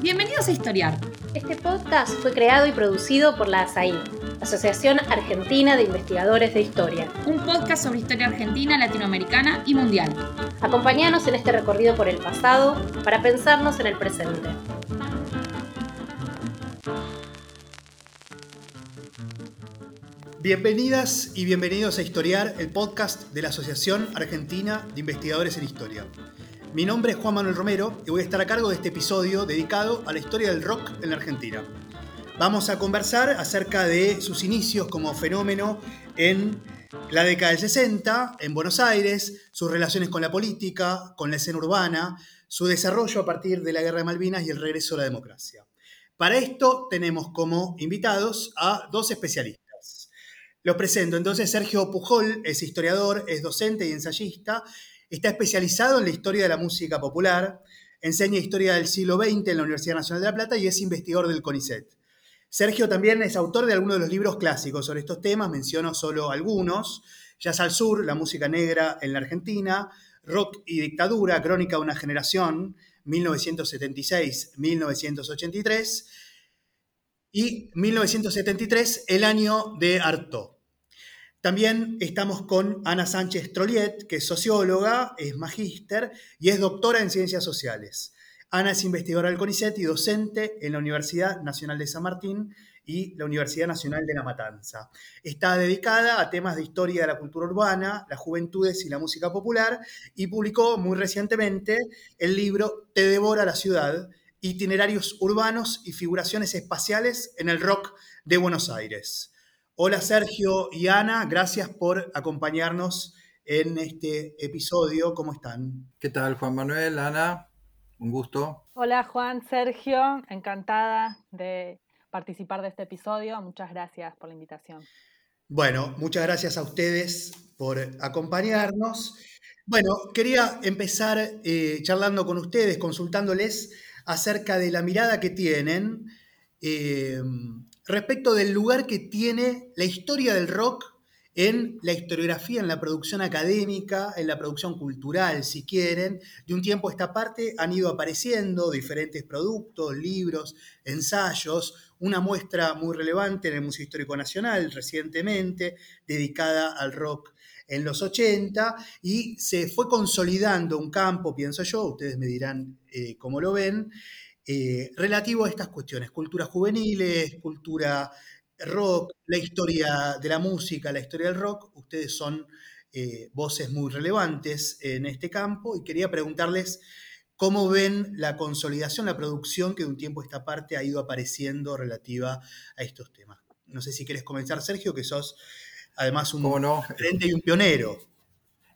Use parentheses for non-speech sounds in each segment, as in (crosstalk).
Bienvenidos a Historiar. Este podcast fue creado y producido por la ASAI, Asociación Argentina de Investigadores de Historia. Un podcast sobre historia argentina, latinoamericana y mundial. Acompáñanos en este recorrido por el pasado para pensarnos en el presente. Bienvenidas y bienvenidos a Historiar, el podcast de la Asociación Argentina de Investigadores en Historia. Mi nombre es Juan Manuel Romero y voy a estar a cargo de este episodio dedicado a la historia del rock en la Argentina. Vamos a conversar acerca de sus inicios como fenómeno en la década del 60, en Buenos Aires, sus relaciones con la política, con la escena urbana, su desarrollo a partir de la Guerra de Malvinas y el regreso a la democracia. Para esto tenemos como invitados a dos especialistas. Los presento entonces, Sergio Pujol es historiador, es docente y ensayista, está especializado en la historia de la música popular, enseña historia del siglo XX en la Universidad Nacional de La Plata y es investigador del CONICET. Sergio también es autor de algunos de los libros clásicos sobre estos temas, menciono solo algunos, Jazz al Sur, la música negra en la Argentina, Rock y Dictadura, Crónica de una Generación, 1976-1983, y 1973, el año de Artaud. También estamos con Ana Sánchez Trolliet, que es socióloga, es magíster y es doctora en ciencias sociales. Ana es investigadora del CONICET y docente en la Universidad Nacional de San Martín y la Universidad Nacional de La Matanza. Está dedicada a temas de historia de la cultura urbana, las juventudes y la música popular y publicó muy recientemente el libro Te devora la ciudad, itinerarios urbanos y figuraciones espaciales en el rock de Buenos Aires. Hola Sergio y Ana, gracias por acompañarnos en este episodio. ¿Cómo están? ¿Qué tal Juan Manuel, Ana? Un gusto. Hola Juan, Sergio, encantada de participar de este episodio. Muchas gracias por la invitación. Bueno, muchas gracias a ustedes por acompañarnos. Bueno, quería empezar eh, charlando con ustedes, consultándoles acerca de la mirada que tienen eh, respecto del lugar que tiene la historia del rock en la historiografía, en la producción académica, en la producción cultural, si quieren. De un tiempo a esta parte han ido apareciendo diferentes productos, libros, ensayos, una muestra muy relevante en el Museo Histórico Nacional recientemente, dedicada al rock en los 80, y se fue consolidando un campo, pienso yo, ustedes me dirán eh, cómo lo ven, eh, relativo a estas cuestiones, cultura juveniles, cultura rock, la historia de la música, la historia del rock, ustedes son eh, voces muy relevantes en este campo y quería preguntarles cómo ven la consolidación, la producción que de un tiempo a esta parte ha ido apareciendo relativa a estos temas. No sé si quieres comenzar, Sergio, que sos además un no? y un pionero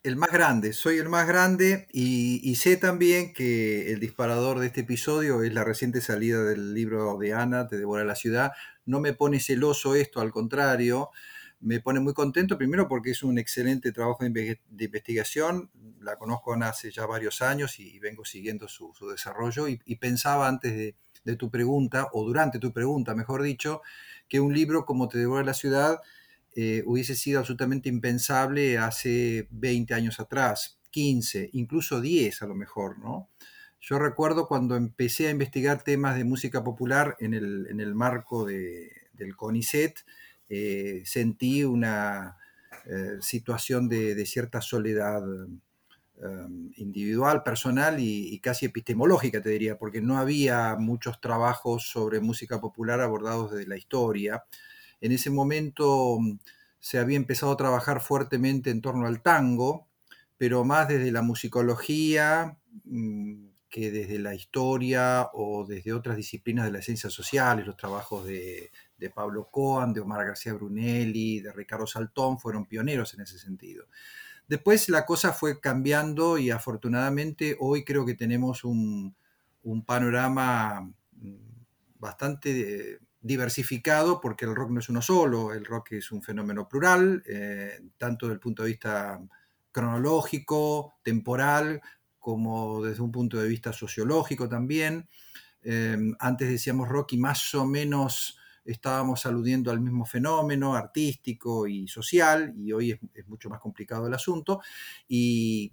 el más grande, soy el más grande y, sé también que el disparador de este episodio es la reciente salida del libro de Ana, Te devora la ciudad. No me pone celoso esto, al contrario, me pone muy contento, primero porque es un excelente trabajo de, investigación, la conozco hace ya varios años y, vengo siguiendo su, desarrollo y, pensaba antes de, de tu pregunta, o durante tu pregunta, mejor dicho, que un libro como Te devora la ciudad eh, hubiese sido absolutamente impensable hace 20 años atrás, 15, incluso 10 a lo mejor, ¿no? Yo recuerdo cuando empecé a investigar temas de música popular en el, marco del CONICET, eh, sentí una eh, situación de, cierta soledad individual, personal y, y, casi epistemológica, te diría, porque no había muchos trabajos sobre música popular abordados desde la historia. En ese momento mm, se había empezado a trabajar fuertemente en torno al tango, pero más desde la musicología mm, que desde la historia o desde otras disciplinas de las ciencias sociales, los trabajos de, Pablo Coan, de Omar García Brunelli, de Ricardo Saltón, fueron pioneros en ese sentido. Después la cosa fue cambiando y afortunadamente hoy creo que tenemos un, panorama mm, bastante diversificado porque el rock no es uno solo, el rock es un fenómeno plural, eh, tanto desde el punto de vista cronológico, temporal, como desde un punto de vista sociológico también. Eh, antes decíamos rock y más o menos estábamos aludiendo al mismo fenómeno artístico y social, y hoy es, mucho más complicado el asunto. Y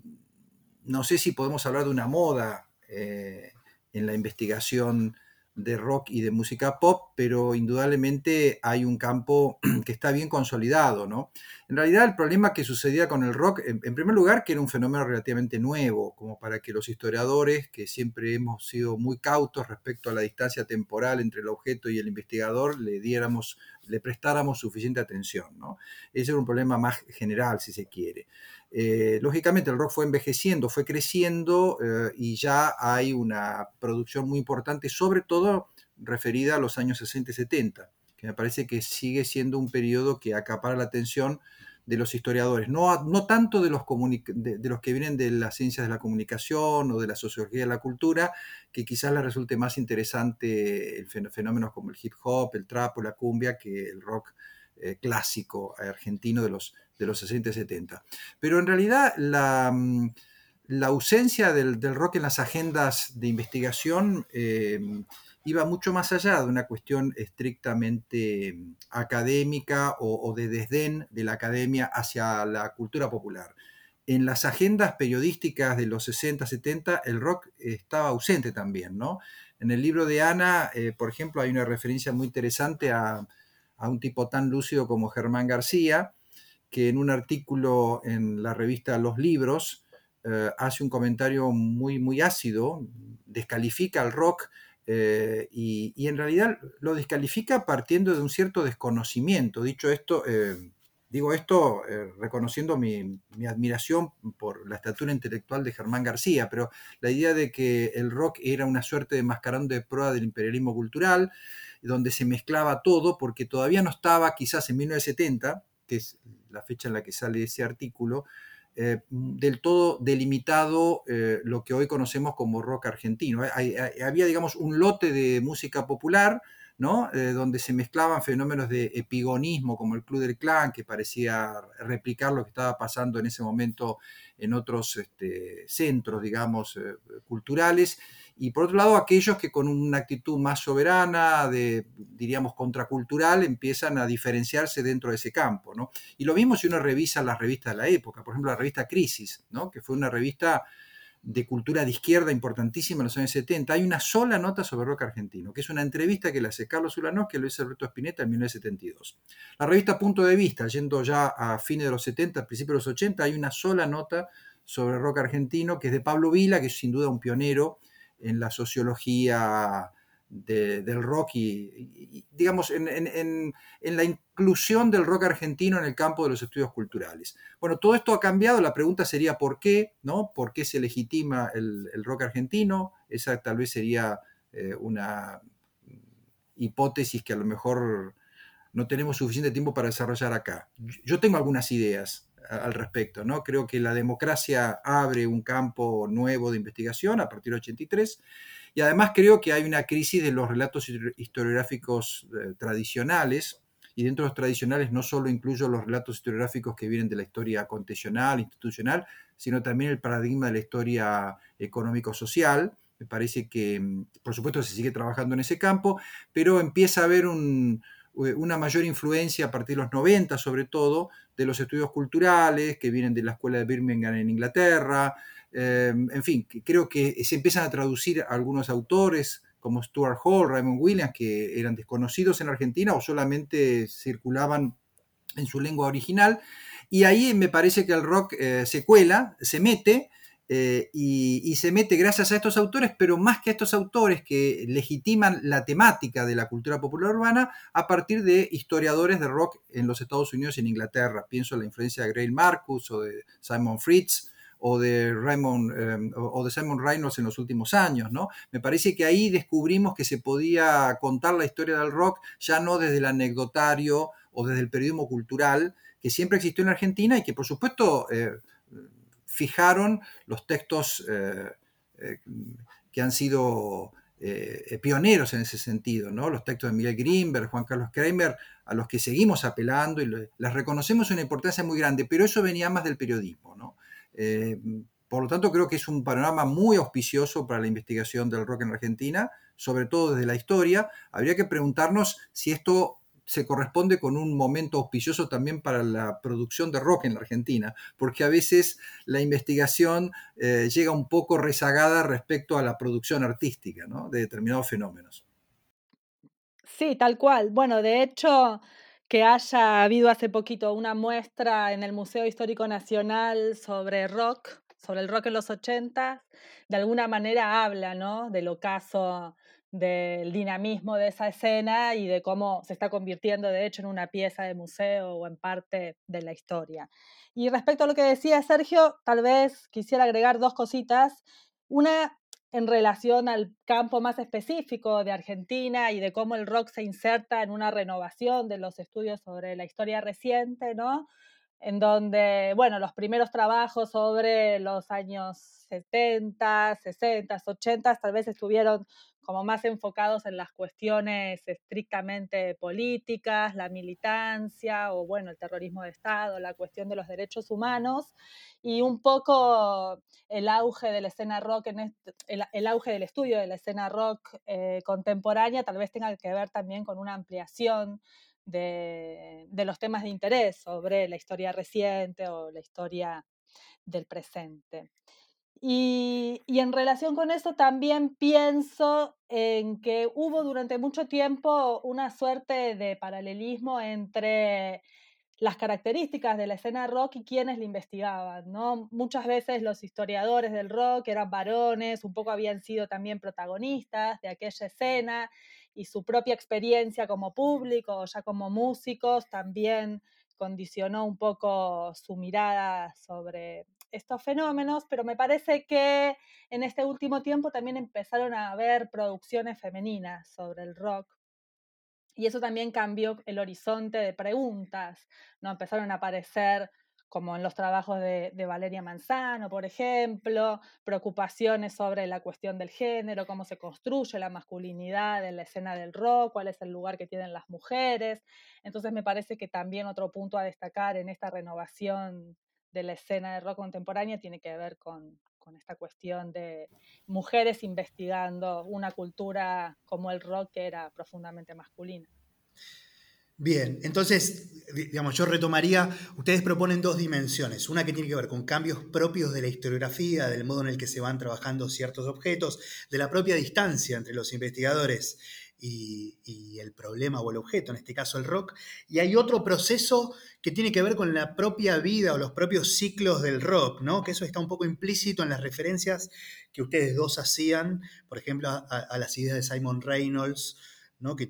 no sé si podemos hablar de una moda. Eh, en la investigación de rock y de música pop, pero indudablemente hay un campo (clears throat) que está bien consolidado, ¿no? En realidad el problema que sucedía con el rock, en, primer lugar, que era un fenómeno relativamente nuevo, como para que los historiadores, que siempre hemos sido muy cautos respecto a la distancia temporal entre el objeto y el investigador, le diéramos, le prestáramos suficiente atención, ¿no? Ese era un problema más general, si se quiere. Eh, lógicamente el rock fue envejeciendo, fue creciendo eh, y ya hay una producción muy importante, sobre todo referida a los años 60 y 70, me parece que sigue siendo un periodo que acapara la atención de los historiadores, no, no tanto de los, de, los que vienen de las ciencias de la comunicación o de la sociología de la cultura, que quizás les resulte más interesante fenómenos como el hip hop, el trap o la cumbia que el rock eh, clásico argentino de los, de los 60 y 70. Pero en realidad la, mm, ausencia del, rock en las agendas de investigación eh, iba mucho más allá de una cuestión estrictamente mm, académica o, de desdén de la academia hacia la cultura popular. En las agendas periodísticas de los 60, 70, el rock estaba ausente también, ¿no? En el libro de Ana, eh, por ejemplo, hay una referencia muy interesante a, un tipo tan lúcido como Germán García, que en un artículo en la revista Los Libros eh, hace un comentario muy, muy ácido, descalifica al rock eh, y, en realidad lo descalifica partiendo de un cierto desconocimiento. Dicho esto, eh, digo esto reconociendo mi, mi, admiración por la estatura intelectual de Germán García, pero la idea de que el rock era una suerte de mascarando de prueba del imperialismo cultural, donde se mezclaba todo, porque todavía no estaba quizás en 1970, que es la fecha en la que sale ese artículo, eh, del todo delimitado eh, lo que hoy conocemos como rock argentino. había, digamos, un lote de música popular, ¿no? Eh, donde se mezclaban fenómenos de epigonismo como el Club del Clan, que parecía replicar lo que estaba pasando en ese momento en otros este, centros, digamos, culturales, y por otro lado aquellos que con una actitud más soberana, diríamos, contracultural, empiezan a diferenciarse dentro de ese campo. ¿no? Y lo mismo si uno revisa las revistas de la época, por ejemplo la revista Crisis, ¿no? que fue una revista de cultura de izquierda importantísima en los años 70, hay una sola nota sobre rock argentino, que es una entrevista que le hace Carlos Ulanós, que lo hizo Alberto Spinetta en 1972. La revista Punto de Vista, yendo ya a fines de los 70, principios de los 80, hay una sola nota sobre rock argentino, que es de Pablo Vila, que es sin duda un pionero en la sociología del rock y, digamos, en, la inclusión del rock argentino en el campo de los estudios culturales. Bueno, todo esto ha cambiado, la pregunta sería ¿por qué? ¿no? ¿Por qué se legitima el, rock argentino? Esa tal vez sería eh, una hipótesis que a lo mejor no tenemos suficiente tiempo para desarrollar acá. Yo tengo algunas ideas, al respecto. ¿no? Creo que la democracia abre un campo nuevo de investigación a partir del 83 y además creo que hay una crisis de los relatos historiográficos eh, tradicionales y dentro de los tradicionales no solo incluyo los relatos historiográficos que vienen de la historia acontecional, institucional, sino también el paradigma de la historia económico-social. Me parece que, mm, por supuesto, se sigue trabajando en ese campo, pero empieza a haber un, una mayor influencia a partir de los 90, sobre todo, de los estudios culturales que vienen de la escuela de Birmingham en Inglaterra. Em, en fin, creo que se empiezan a traducir algunos autores como Stuart Hall, Raymond Williams, que eran desconocidos en Argentina o solamente circulaban en su lengua original. Y ahí me parece que el rock eh, se cuela, se mete, eh, y, se mete gracias a estos autores, pero más que a estos autores que legitiman la temática de la cultura popular urbana a partir de historiadores de rock en los Estados Unidos y en Inglaterra. Pienso en la influencia de Grail Marcus o de Simon Fritz o de Raymond eh, o de Simon Reynolds en los últimos años, ¿no? Me parece que ahí descubrimos que se podía contar la historia del rock ya no desde el anecdotario o desde el periodismo cultural que siempre existió en Argentina y que por supuesto eh, fijaron los textos eh, eh, que han sido eh, pioneros en ese sentido, ¿no? los textos de Miguel Grimberg, Juan Carlos Kramer, a los que seguimos apelando y les reconocemos una importancia muy grande, pero eso venía más del periodismo. por lo tanto, creo que es un panorama muy auspicioso para la investigación del rock en Argentina, sobre todo desde la historia. Habría que preguntarnos si esto se corresponde con un momento auspicioso también para la producción de rock en la Argentina, porque a veces la investigación eh, llega un poco rezagada respecto a la producción artística de determinados fenómenos. Sí, tal cual. Bueno, de hecho, que haya habido hace poquito una muestra en el Museo Histórico Nacional sobre rock, sobre el rock en los 80, de alguna manera habla, ¿no? Del ocaso del dinamismo de esa escena y de cómo se está convirtiendo, de hecho, en una pieza de museo o en parte de la historia. Y respecto a lo que decía Sergio, tal vez quisiera agregar dos cositas. Una en relación al campo más específico de Argentina y de cómo el rock se inserta en una renovación de los estudios sobre la historia reciente, ¿no? En donde, bueno, los primeros trabajos sobre los años 70, 60, 80 tal vez estuvieron como más enfocados en las cuestiones estrictamente políticas, la militancia o bueno, el terrorismo de Estado, la cuestión de los derechos humanos y un poco el auge de la escena rock, el, auge del estudio de la escena rock eh, contemporánea tal vez tenga que ver también con una ampliación de, los temas de interés sobre la historia reciente o la historia del presente. Y, en relación con eso también pienso en que hubo durante mucho tiempo una suerte de paralelismo entre las características de la escena rock y quienes la investigaban, ¿no? Muchas veces los historiadores del rock eran varones, un poco habían sido también protagonistas de aquella escena y su propia experiencia como público o ya como músicos también condicionó un poco su mirada sobre estos fenómenos, pero me parece que en este último tiempo también empezaron a haber producciones femeninas sobre el rock. Y eso también cambió el horizonte de preguntas, ¿no? Empezaron a aparecer como en los trabajos de, Valeria Manzano, por ejemplo, preocupaciones sobre la cuestión del género, cómo se construye la masculinidad en la escena del rock, cuál es el lugar que tienen las mujeres. Entonces me parece que también otro punto a destacar en esta renovación de la escena de rock contemporánea tiene que ver con, con esta cuestión de mujeres investigando una cultura como el rock que era profundamente masculina. Bien, entonces, digamos, yo retomaría, ustedes proponen dos dimensiones, una que tiene que ver con cambios propios de la historiografía, del modo en el que se van trabajando ciertos objetos, de la propia distancia entre los investigadores y, el problema o el objeto, en este caso el rock, y hay otro proceso que tiene que ver con la propia vida o los propios ciclos del rock, ¿no? que eso está un poco implícito en las referencias que ustedes dos hacían, por ejemplo, a, las ideas de Simon Reynolds, ¿no? que,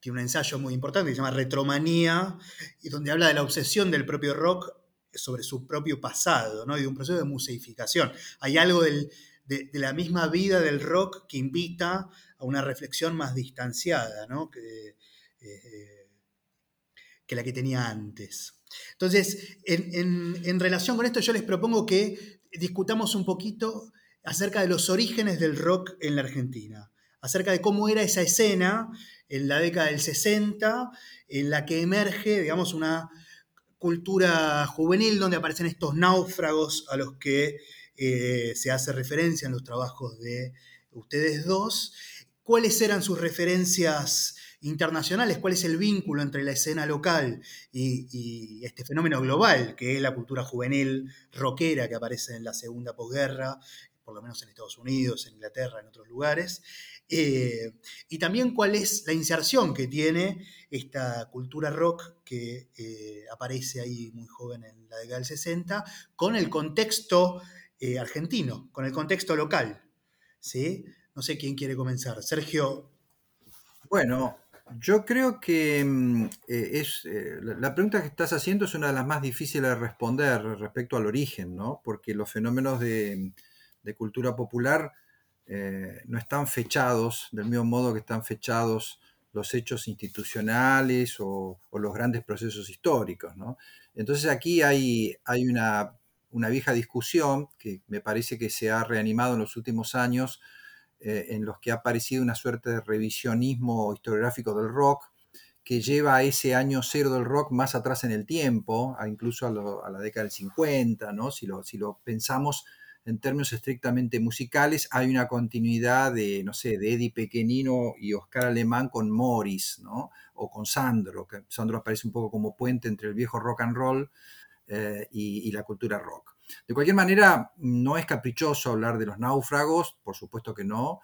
tiene un ensayo muy importante que se llama Retromanía, y donde habla de la obsesión del propio rock sobre su propio pasado, ¿no? y de un proceso de museificación. Hay algo de, la misma vida del rock que invita a una reflexión más distanciada ¿no? que, eh, que, la que tenía antes. Entonces, en, en relación con esto, yo les propongo que discutamos un poquito acerca de los orígenes del rock en la Argentina, acerca de cómo era esa escena en la década del 60, en la que emerge, digamos, una cultura juvenil donde aparecen estos náufragos a los que eh, se hace referencia en los trabajos de ustedes dos. ¿Cuáles eran sus referencias internacionales? ¿Cuál es el vínculo entre la escena local y, y, este fenómeno global, que es la cultura juvenil rockera que aparece en la segunda posguerra, por lo menos en Estados Unidos, en Inglaterra, en otros lugares? Eh, y también cuál es la inserción que tiene esta cultura rock que eh, aparece ahí muy joven en la década del 60 con el contexto eh, argentino, con el contexto local. ¿sí? No sé quién quiere comenzar. Sergio. Bueno, yo creo que mm, es, la pregunta que estás haciendo es una de las más difíciles de responder respecto al origen, ¿no? Porque los fenómenos de, de cultura popular eh, no están fechados del mismo modo que están fechados los hechos institucionales o, los grandes procesos históricos. Entonces aquí hay, hay una, vieja discusión que me parece que se ha reanimado en los últimos años, eh, en los que ha aparecido una suerte de revisionismo historiográfico del rock, que lleva a ese año cero del rock más atrás en el tiempo, incluso a, la década del 50, ¿no? si, lo, si lo pensamos en términos estrictamente musicales, hay una continuidad de, no sé, de Eddie Pequenino y Oscar Alemán con Morris, ¿no? o con Sandro, que Sandro aparece un poco como puente entre el viejo rock and roll eh, y, la cultura rock. De cualquier manera, no es caprichoso hablar de los náufragos, por supuesto que no.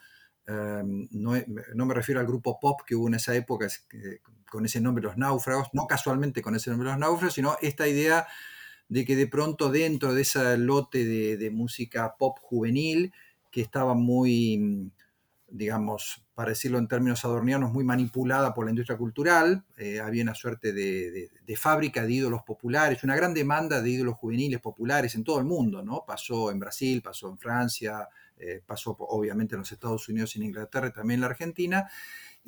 Em, no, me refiero al grupo pop que hubo en esa época con ese nombre, los náufragos, no casualmente con ese nombre, los náufragos, sino esta idea de que de pronto dentro de ese lote de, música pop juvenil, que estaba muy, digamos, para decirlo en términos adornianos, muy manipulada por la industria cultural, eh, había una suerte de, fábrica de ídolos populares, una gran demanda de ídolos juveniles populares en todo el mundo, ¿no? Pasó en Brasil, pasó en Francia, eh, pasó obviamente en los Estados Unidos en Inglaterra y también en la Argentina,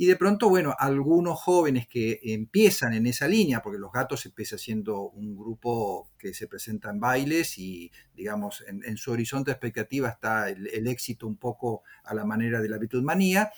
y de pronto, bueno, algunos jóvenes que empiezan en esa línea, porque Los Gatos empieza siendo un grupo que se presenta en bailes y, digamos, en, su horizonte de expectativa está el, éxito un poco a la manera de la Manía,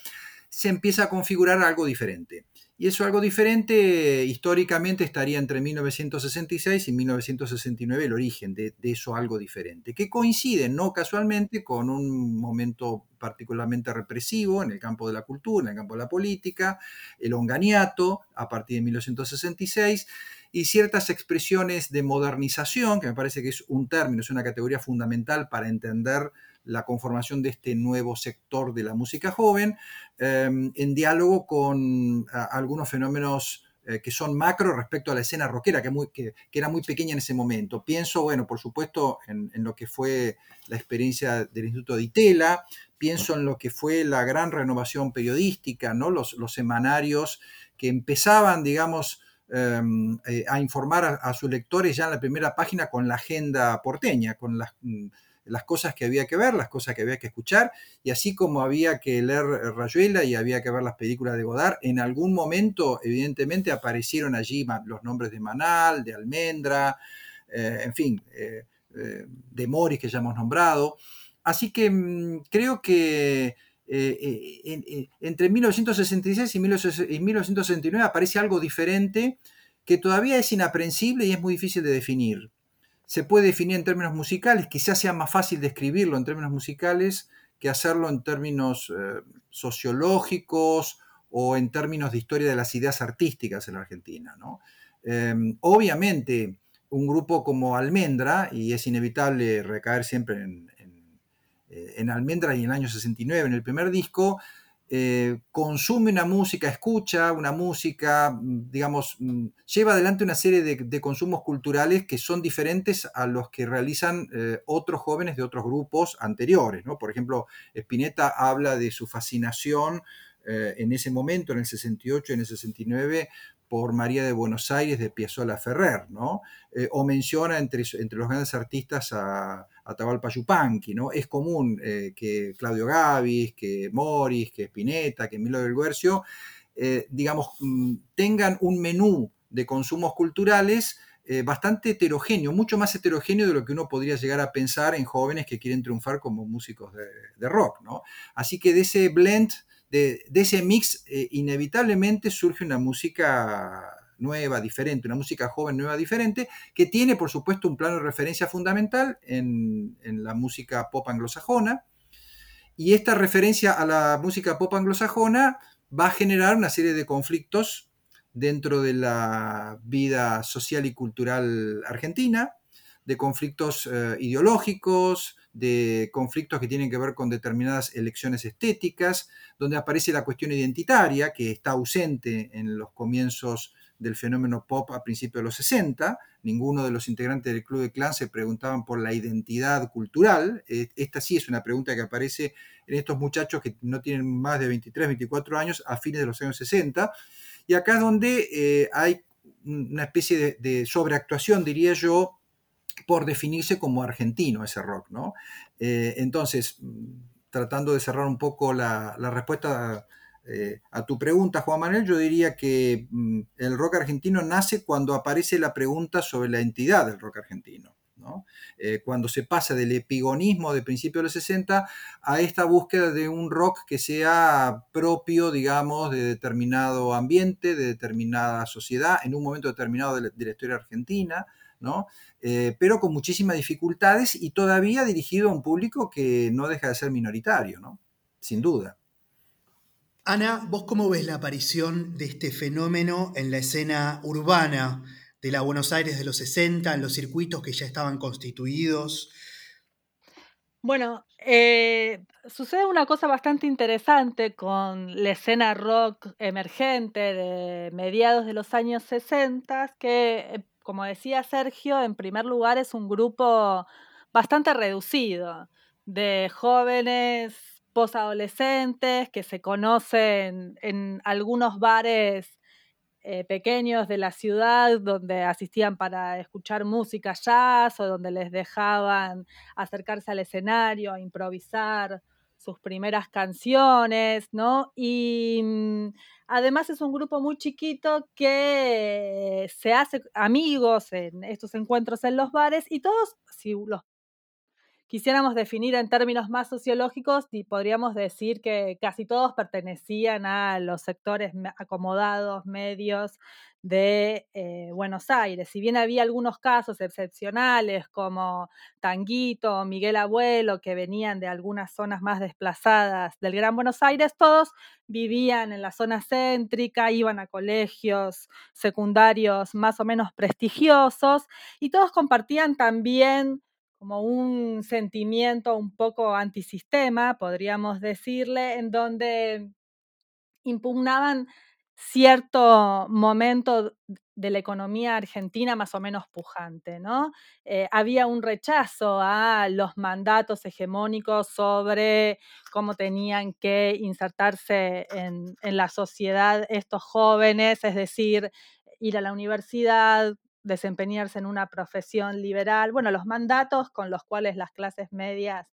se empieza a configurar algo diferente. Y eso algo diferente históricamente estaría entre 1966 y 1969 el origen de, eso algo diferente, que coincide no casualmente con un momento particularmente represivo en el campo de la cultura, en el campo de la política, el onganiato a partir de 1966 y ciertas expresiones de modernización, que me parece que es un término, es una categoría fundamental para entender la conformación de este nuevo sector de la música joven, em, en diálogo con algunos fenómenos eh, que son macro respecto a la escena rockera, que, era muy pequeña en ese momento. Pienso, bueno, por supuesto, en, lo que fue la experiencia del Instituto de Itela, pienso en lo que fue la gran renovación periodística, ¿no? los, los semanarios que empezaban, digamos, em, eh, a informar a, a, sus lectores ya en la primera página con la agenda porteña, con las mm, las cosas que había que ver, las cosas que había que escuchar, y así como había que leer Rayuela y había que ver las películas de Godard, en algún momento, evidentemente, aparecieron allí los nombres de Manal, de Almendra, eh, en fin, eh, eh, de Morris, que ya hemos nombrado. Así que mm, creo que entre 1966 y 1969 aparece algo diferente que todavía es inaprensible y es muy difícil de definir se puede definir en términos musicales, quizás sea más fácil describirlo en términos musicales que hacerlo en términos eh, sociológicos o en términos de historia de las ideas artísticas en la Argentina. Em, obviamente, un grupo como Almendra, y es inevitable recaer siempre en, eh, en Almendra y en el año 69, en el primer disco, eh, consume una música, escucha una música, mm, digamos, mm, lleva adelante una serie de, consumos culturales que son diferentes a los que realizan eh, otros jóvenes de otros grupos anteriores. ¿no? Por ejemplo, Spinetta habla de su fascinación eh, en ese momento, en el 68 y en el 69, por María de Buenos Aires de Piazzolla Ferrer, ¿no? o menciona entre, entre los grandes artistas a, Atahualpa Yupanqui, ¿no? Es común eh, que Claudio Gavis, que Morris, que Spinetta, que Milo del Guercio, eh, digamos, mm, tengan un menú de consumos culturales eh, bastante heterogéneo, mucho más heterogéneo de lo que uno podría llegar a pensar en jóvenes que quieren triunfar como músicos de, rock, ¿no? Así que de ese blend, de, de ese mix, inevitablemente surge una música nueva, diferente, una música joven, nueva, diferente, que tiene, por supuesto, un plano de referencia fundamental en, la música pop anglosajona. Y esta referencia a la música pop anglosajona va a generar una serie de conflictos dentro de la vida social y cultural argentina, de conflictos eh, ideológicos, de conflictos que tienen que ver con determinadas elecciones estéticas, donde aparece la cuestión identitaria, que está ausente en los comienzos del fenómeno pop a principios de los 60. Ninguno de los integrantes del Club de Clan se preguntaban por la identidad cultural. Eh, esta sí es una pregunta que aparece en estos muchachos que no tienen más de 23, 24 años a fines de los años 60. Y acá es donde eh, hay una especie de, sobreactuación, diría yo, por definirse como argentino ese rock, ¿no? Eh, entonces, tratando de cerrar un poco la respuesta eh, a tu pregunta, Juan Manuel, yo diría que mm, el rock argentino nace cuando aparece la pregunta sobre la entidad del rock argentino. Eh, cuando se pasa del epigonismo de principios de los 60 a esta búsqueda de un rock que sea propio, digamos, de determinado ambiente, de determinada sociedad, en un momento determinado de la, historia argentina, ¿no? Eh, pero con muchísimas dificultades y todavía dirigido a un público que no deja de ser minoritario, ¿no? sin duda. Ana, ¿vos cómo ves la aparición de este fenómeno en la escena urbana de la Buenos Aires de los 60, en los circuitos que ya estaban constituidos? Bueno, eh, sucede una cosa bastante interesante con la escena rock emergente de mediados de los años 60, que, eh, como decía Sergio, en primer lugar es un grupo bastante reducido de jóvenes posadolescentes que se conocen en algunos bares eh, pequeños de la ciudad donde asistían para escuchar música jazz o donde les dejaban acercarse al escenario, a improvisar sus primeras canciones, ¿no? Y mm, además es un grupo muy chiquito que se hace amigos en estos encuentros en los bares y todos, si los quisiéramos definir en términos más sociológicos, podríamos decir que casi todos pertenecían a los sectores acomodados, medios de eh, Buenos Aires. Si bien había algunos casos excepcionales como Tanguito, Miguel Abuelo, que venían de algunas zonas más desplazadas del Gran Buenos Aires, todos vivían en la zona céntrica, iban a colegios secundarios más o menos prestigiosos y todos compartían también como un sentimiento un poco antisistema, podríamos decirle, en donde impugnaban cierto momento de la economía argentina más o menos pujante, ¿no? Eh, había un rechazo a los mandatos hegemónicos sobre cómo tenían que insertarse en, en la sociedad estos jóvenes, es decir, ir a la universidad, desempeñarse en una profesión liberal, bueno, los mandatos con los cuales las clases medias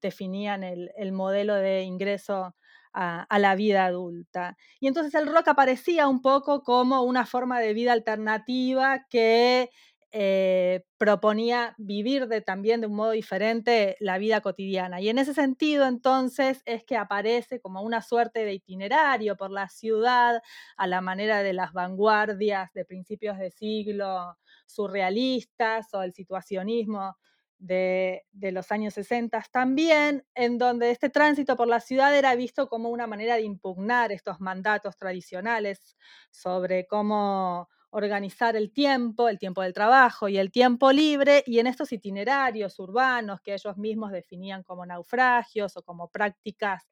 definían el, modelo de ingreso a, la vida adulta. Y entonces el rock aparecía un poco como una forma de vida alternativa que eh, proponía vivir de, también de un modo diferente la vida cotidiana. Y en ese sentido, entonces, es que aparece como una suerte de itinerario por la ciudad, a la manera de las vanguardias de principios de siglo surrealistas o el situacionismo de, los años 60 también, en donde este tránsito por la ciudad era visto como una manera de impugnar estos mandatos tradicionales sobre cómo organizar el tiempo, el tiempo del trabajo y el tiempo libre, y en estos itinerarios urbanos que ellos mismos definían como naufragios o como prácticas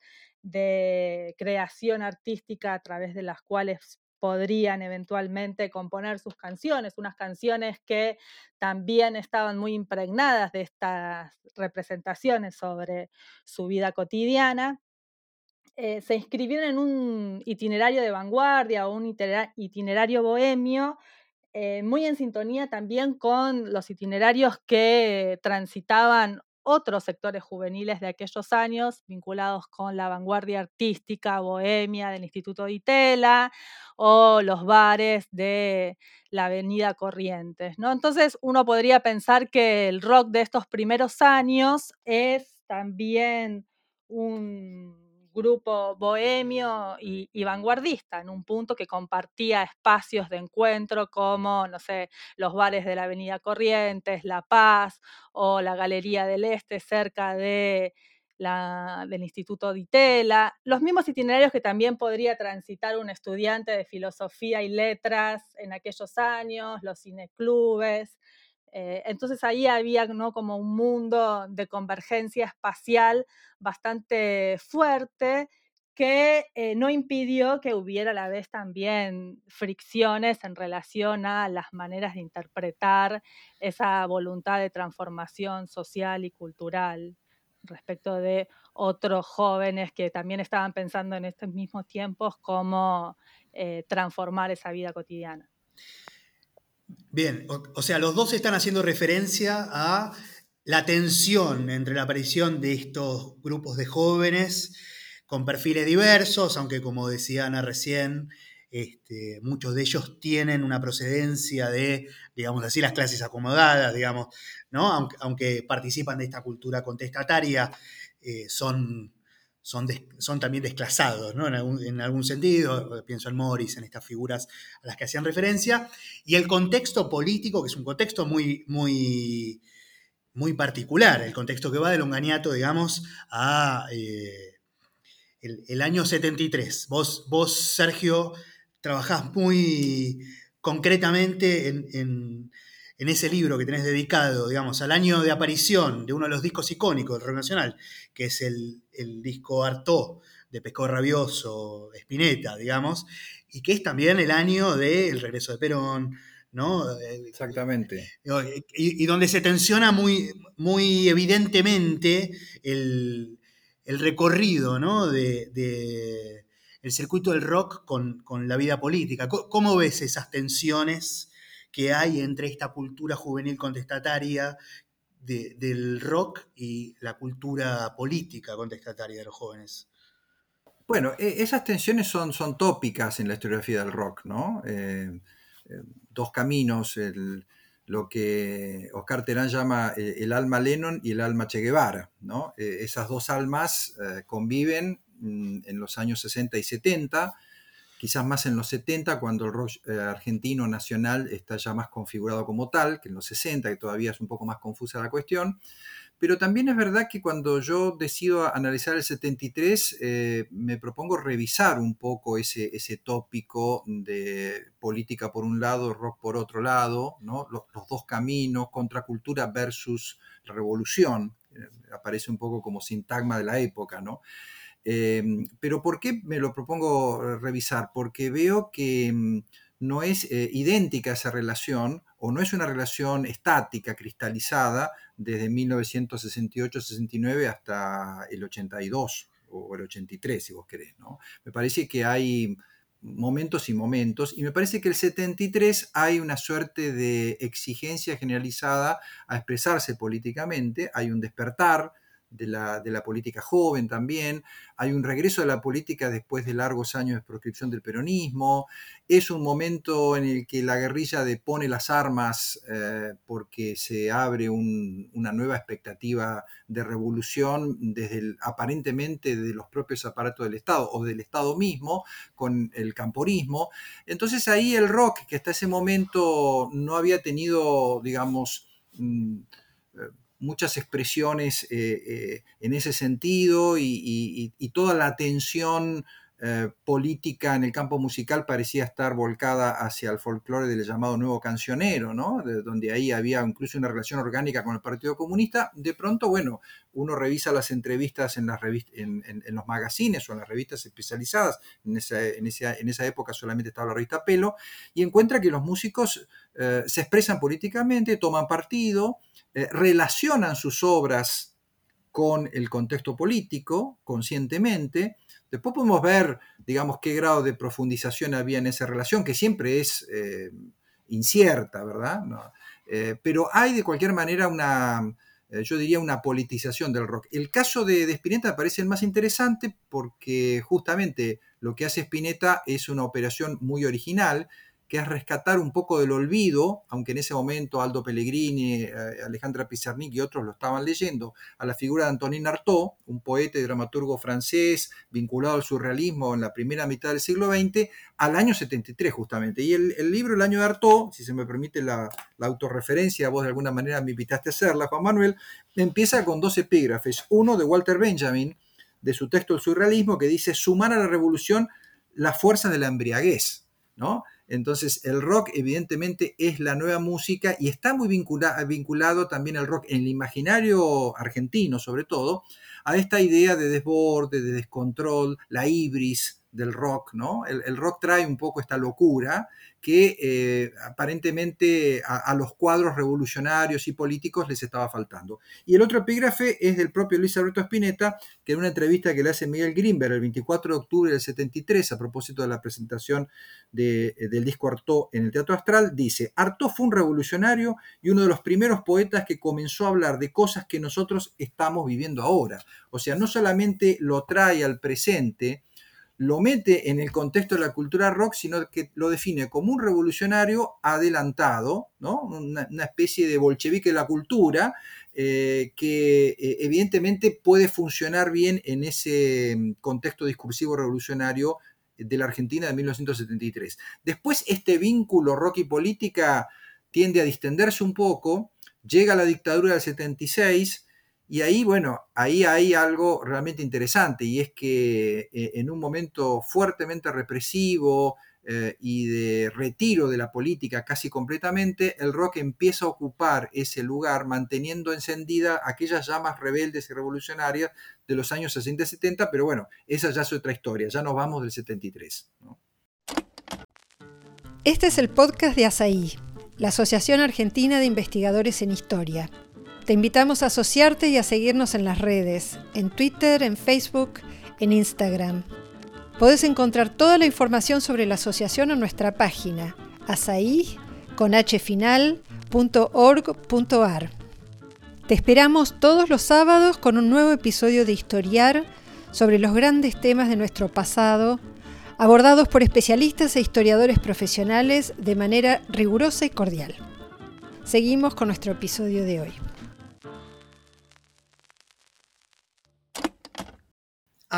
de creación artística a través de las cuales podrían eventualmente componer sus canciones, unas canciones que también estaban muy impregnadas de estas representaciones sobre su vida cotidiana. Eh, se inscribieron en un itinerario de vanguardia o un itinerario bohemio, eh, muy en sintonía también con los itinerarios que transitaban otros sectores juveniles de aquellos años vinculados con la vanguardia artística bohemia del Instituto de Itela o los bares de la Avenida Corrientes. ¿no? Entonces uno podría pensar que el rock de estos primeros años es también un grupo bohemio y, vanguardista, en un punto que compartía espacios de encuentro como, no sé, los bares de la Avenida Corrientes, La Paz o la Galería del Este cerca de la, del Instituto de Itela, los mismos itinerarios que también podría transitar un estudiante de filosofía y letras en aquellos años, los cineclubes, eh, entonces ahí había ¿no? como un mundo de convergencia espacial bastante fuerte que eh, no impidió que hubiera a la vez también fricciones en relación a las maneras de interpretar esa voluntad de transformación social y cultural respecto de otros jóvenes que también estaban pensando en estos mismos tiempos cómo eh, transformar esa vida cotidiana. Bien, o, sea, los dos están haciendo referencia a la tensión entre la aparición de estos grupos de jóvenes con perfiles diversos, aunque como decía Ana recién, este, muchos de ellos tienen una procedencia de, digamos así, las clases acomodadas, digamos, ¿no? Aunque, participan de esta cultura contestataria, eh, son son, también desclasados, ¿no? En algún, sentido, pienso en Morris, en estas figuras a las que hacían referencia, y el contexto político, que es un contexto muy, muy, muy particular, el contexto que va del Longaniato, digamos, a, eh, el, año 73. Vos, vos, Sergio, trabajás muy concretamente en, ese libro que tenés dedicado, digamos, al año de aparición de uno de los discos icónicos del rock nacional, que es el, disco Artó de Pescado Rabioso, de Spinetta, digamos, y que es también el año del regreso de Perón, ¿no? Exactamente. Y, donde se tensiona muy, muy evidentemente el, recorrido, ¿no? De, el circuito del rock con, la vida política. ¿Cómo, ves esas tensiones que hay entre esta cultura juvenil contestataria del rock y la cultura política contestataria de los jóvenes? Bueno, e, esas tensiones son, son tópicas en la historiografía del rock, ¿no? Eh, eh, dos caminos, lo que Oscar Terán llama eh, el alma Lennon y el alma Che Guevara. ¿no? Esas dos almas conviven mm, en los años 60 y 70, quizás más en los 70, cuando el rock argentino nacional está ya más configurado como tal, que en los 60, que todavía es un poco más confusa la cuestión. Pero también es verdad que cuando yo decido analizar el 73, eh, me propongo revisar un poco ese, ese tópico de política por un lado, rock por otro lado, ¿no? los, dos caminos, contracultura versus revolución. Eh, aparece un poco como sintagma de la época, ¿no? Em, pero ¿por qué me lo propongo revisar? Porque veo que mm, no es eh, idéntica esa relación o no es una relación estática, cristalizada, desde 1968-69 hasta el 82 o el 83, si vos querés. ¿no? Me parece que hay momentos y momentos, y me parece que el 73 hay una suerte de exigencia generalizada a expresarse políticamente, hay un despertar, de la, política joven también, hay un regreso de la política después de largos años de proscripción del peronismo, es un momento en el que la guerrilla depone las armas eh, porque se abre una nueva expectativa de revolución desde aparentemente de los propios aparatos del Estado o del Estado mismo con el camporismo. Entonces ahí el rock, que hasta ese momento no había tenido, digamos, mm, muchas expresiones eh, eh, en ese sentido y, toda la atención eh, política en el campo musical parecía estar volcada hacia el folclore del llamado nuevo cancionero, ¿no? De, donde ahí había incluso una relación orgánica con el Partido Comunista. De pronto, bueno, uno revisa las entrevistas en, los magazines o en las revistas especializadas, en esa, época solamente estaba la revista Pelo, y encuentra que los músicos se expresan políticamente, toman partido, eh, relacionan sus obras con el contexto político conscientemente. Después podemos ver, digamos, qué grado de profundización había en esa relación, que siempre es eh, incierta, ¿verdad? Eh, pero hay de cualquier manera una, yo diría, una politización del rock. El caso de, de Spinetta me parece el más interesante porque justamente lo que hace Spinetta es una operación muy original que es rescatar un poco del olvido, aunque en ese momento Aldo Pellegrini, eh, Alejandra Pizarnik y otros lo estaban leyendo, a la figura de Antonin Artaud, un poeta y dramaturgo francés vinculado al surrealismo en la primera mitad del siglo XX, al año 73 justamente. Y el, libro El año de Artaud, si se me permite la, autorreferencia, vos de alguna manera me invitaste a hacerla, Juan Manuel, empieza con dos epígrafes. Uno de Walter Benjamin, de su texto El surrealismo, que dice, sumar a la revolución las fuerzas de la embriaguez. ¿no? Entonces el rock evidentemente es la nueva música y está muy vinculado también el rock en el imaginario argentino sobre todo a esta idea de desborde, de descontrol, la ibris del rock, ¿no? El, rock trae un poco esta locura que eh, aparentemente a, los cuadros revolucionarios y políticos les estaba faltando. Y el otro epígrafe es del propio Luis Alberto Spinetta, que en una entrevista que le hace Miguel Grimberg el 24 de octubre del 73, a propósito de la presentación eh, del disco Artaud en el Teatro Astral, dice, Artaud fue un revolucionario y uno de los primeros poetas que comenzó a hablar de cosas que nosotros estamos viviendo ahora. O sea, no solamente lo trae al presente, lo mete en el contexto de la cultura rock, sino que lo define como un revolucionario adelantado, ¿no? una, especie de bolchevique de la cultura, eh, que eh, evidentemente puede funcionar bien en ese mm, contexto discursivo revolucionario de la Argentina de 1973. Después este vínculo rock y política tiende a distenderse un poco, llega la dictadura del 76, Y ahí, bueno, ahí hay algo realmente interesante y es que eh, en un momento fuertemente represivo eh, y de retiro de la política casi completamente, el rock empieza a ocupar ese lugar manteniendo encendida aquellas llamas rebeldes y revolucionarias de los años 60 y 70, pero bueno, esa ya es otra historia, ya nos vamos del 73. Este es el podcast de ASAI, la Asociación Argentina de Investigadores en Historia. Te invitamos a asociarte y a seguirnos en las redes, en Twitter, en Facebook, en Instagram. Podés encontrar toda la información sobre la asociación en nuestra página asai.org.ar. Te esperamos todos los sábados con un nuevo episodio de Historiar sobre los grandes temas de nuestro pasado, abordados por especialistas e historiadores profesionales de manera rigurosa y cordial. Seguimos con nuestro episodio de hoy.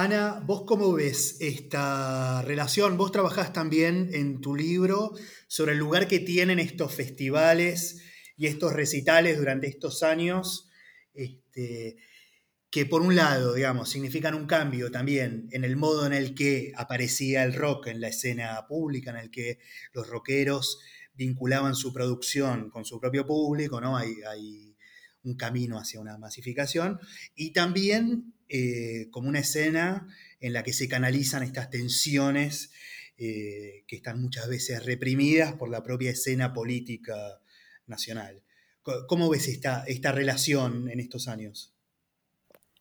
Ana, ¿vos cómo ves esta relación? Vos trabajás también en tu libro sobre el lugar que tienen estos festivales y estos recitales durante estos años, este, que por un lado, digamos, significan un cambio también en el modo en el que aparecía el rock en la escena pública, en el que los rockeros vinculaban su producción con su propio público, ¿no? Hay, hay un camino hacia una masificación. Y también eh, como una escena en la que se canalizan estas tensiones eh, que están muchas veces reprimidas por la propia escena política nacional. ¿Cómo ves esta, esta relación en estos años?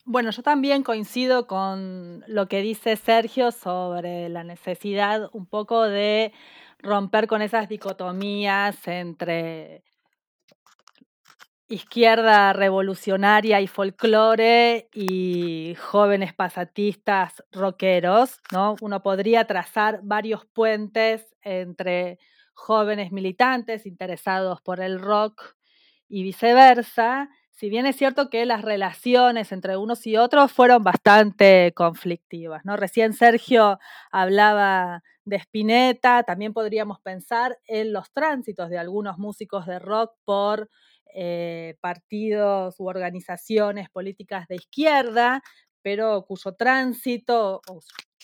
Bueno, yo también coincido con lo que dice Sergio sobre la necesidad un poco de romper con esas dicotomías entre izquierda revolucionaria y folclore y jóvenes pasatistas rockeros, ¿no? Uno podría trazar varios puentes entre jóvenes militantes interesados por el rock y viceversa, si bien es cierto que las relaciones entre unos y otros fueron bastante conflictivas, ¿no? Recién Sergio hablaba de Spinetta, también podríamos pensar en los tránsitos de algunos músicos de rock por eh, partidos u organizaciones políticas de izquierda, pero cuyo tránsito,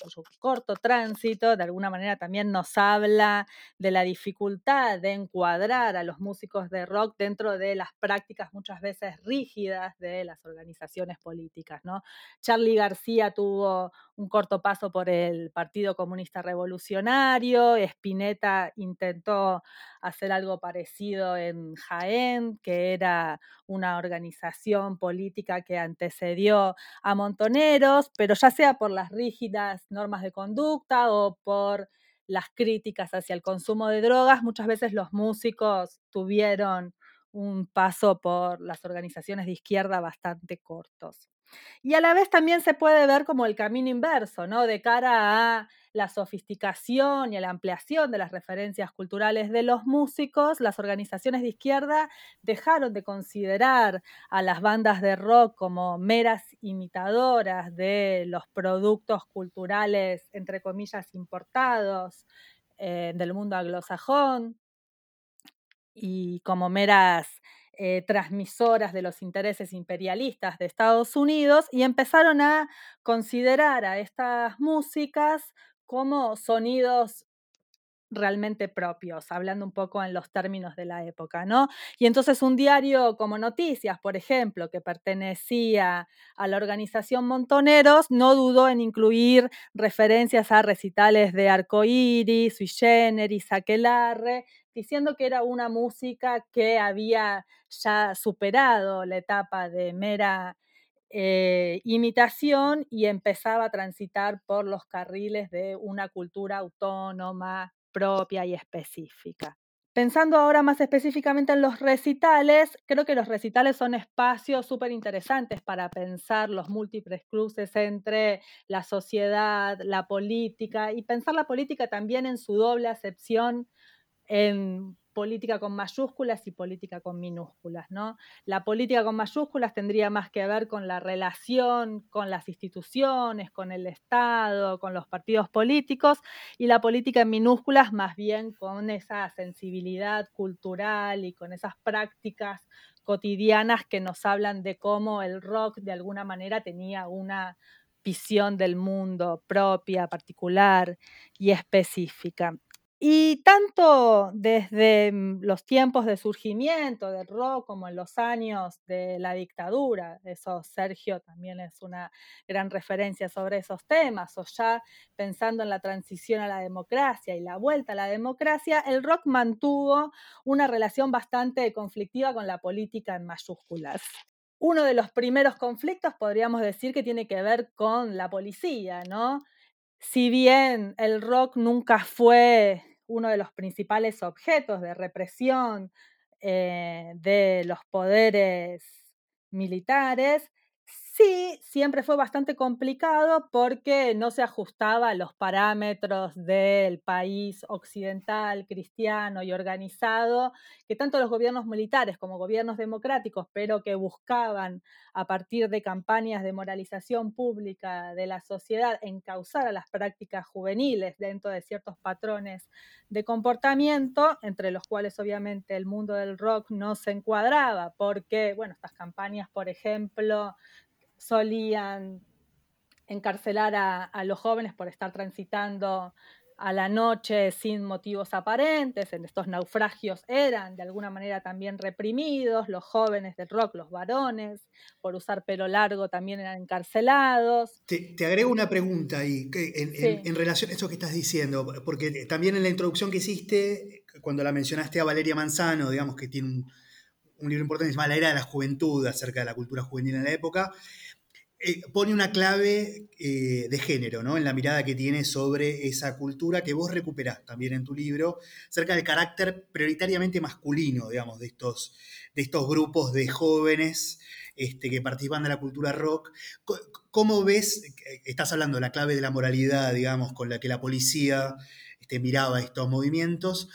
cuyo corto tránsito, de alguna manera también nos habla de la dificultad de encuadrar a los músicos de rock dentro de las prácticas muchas veces rígidas de las organizaciones políticas. ¿no? Charlie García tuvo un corto paso por el Partido Comunista Revolucionario, Spinetta intentó hacer algo parecido en Jaén, que era una organización política que antecedió a Montoneros, pero ya sea por las rígidas normas de conducta o por las críticas hacia el consumo de drogas, muchas veces los músicos tuvieron un paso por las organizaciones de izquierda bastante cortos. Y a la vez también se puede ver como el camino inverso, ¿no? De cara a la sofisticación y la ampliación de las referencias culturales de los músicos, las organizaciones de izquierda dejaron de considerar a las bandas de rock como meras imitadoras de los productos culturales, entre comillas, importados eh, del mundo anglosajón y como meras eh, transmisoras de los intereses imperialistas de Estados Unidos y empezaron a considerar a estas músicas como sonidos realmente propios, hablando un poco en los términos de la época, ¿no? Y entonces un diario como Noticias, por ejemplo, que pertenecía a la organización Montoneros, no dudó en incluir referencias a recitales de Arcoíris, Sui Generis, Aquelarre, diciendo que era una música que había ya superado la etapa de mera eh, imitación y empezaba a transitar por los carriles de una cultura autónoma, propia y específica. Pensando ahora más específicamente en los recitales, creo que los recitales son espacios súper interesantes para pensar los múltiples cruces entre la sociedad, la política y pensar la política también en su doble acepción en política con mayúsculas y política con minúsculas. ¿no? La política con mayúsculas tendría más que ver con la relación con las instituciones, con el Estado, con los partidos políticos, y la política en minúsculas más bien con esa sensibilidad cultural y con esas prácticas cotidianas que nos hablan de cómo el rock de alguna manera tenía una visión del mundo propia, particular y específica. Y tanto desde mm, los tiempos de surgimiento del rock como en los años de la dictadura, eso Sergio también es una gran referencia sobre esos temas, o ya pensando en la transición a la democracia y la vuelta a la democracia, el rock mantuvo una relación bastante conflictiva con la política en mayúsculas. Uno de los primeros conflictos podríamos decir que tiene que ver con la policía, ¿no? Si bien el rock nunca fue uno de los principales objetos de represión eh, de los poderes militares, Sí, siempre fue bastante complicado porque no se ajustaba a los parámetros del país occidental, cristiano y organizado, que tanto los gobiernos militares como gobiernos democráticos, pero que buscaban a partir de campañas de moralización pública de la sociedad encauzar a las prácticas juveniles dentro de ciertos patrones de comportamiento, entre los cuales obviamente el mundo del rock no se encuadraba, porque, bueno, estas campañas, por ejemplo, solían encarcelar a, los jóvenes por estar transitando a la noche sin motivos aparentes, en estos naufragios eran de alguna manera también reprimidos, los jóvenes del rock, los varones, por usar pelo largo también eran encarcelados. Te, agrego una pregunta ahí, en, relación a eso que estás diciendo, porque también en la introducción que hiciste, cuando la mencionaste a Valeria Manzano, digamos que tiene un, un libro importante, se llama La Era de la Juventud, acerca de la cultura juvenil en la época, eh, pone una clave eh, de género, ¿no? En la mirada que tiene sobre esa cultura que vos recuperás también en tu libro, cerca del carácter prioritariamente masculino, digamos, de estos, de estos grupos de jóvenes este, que participan de la cultura rock. ¿Cómo ves, estás hablando de la clave de la moralidad, digamos, con la que la policía este, miraba estos movimientos?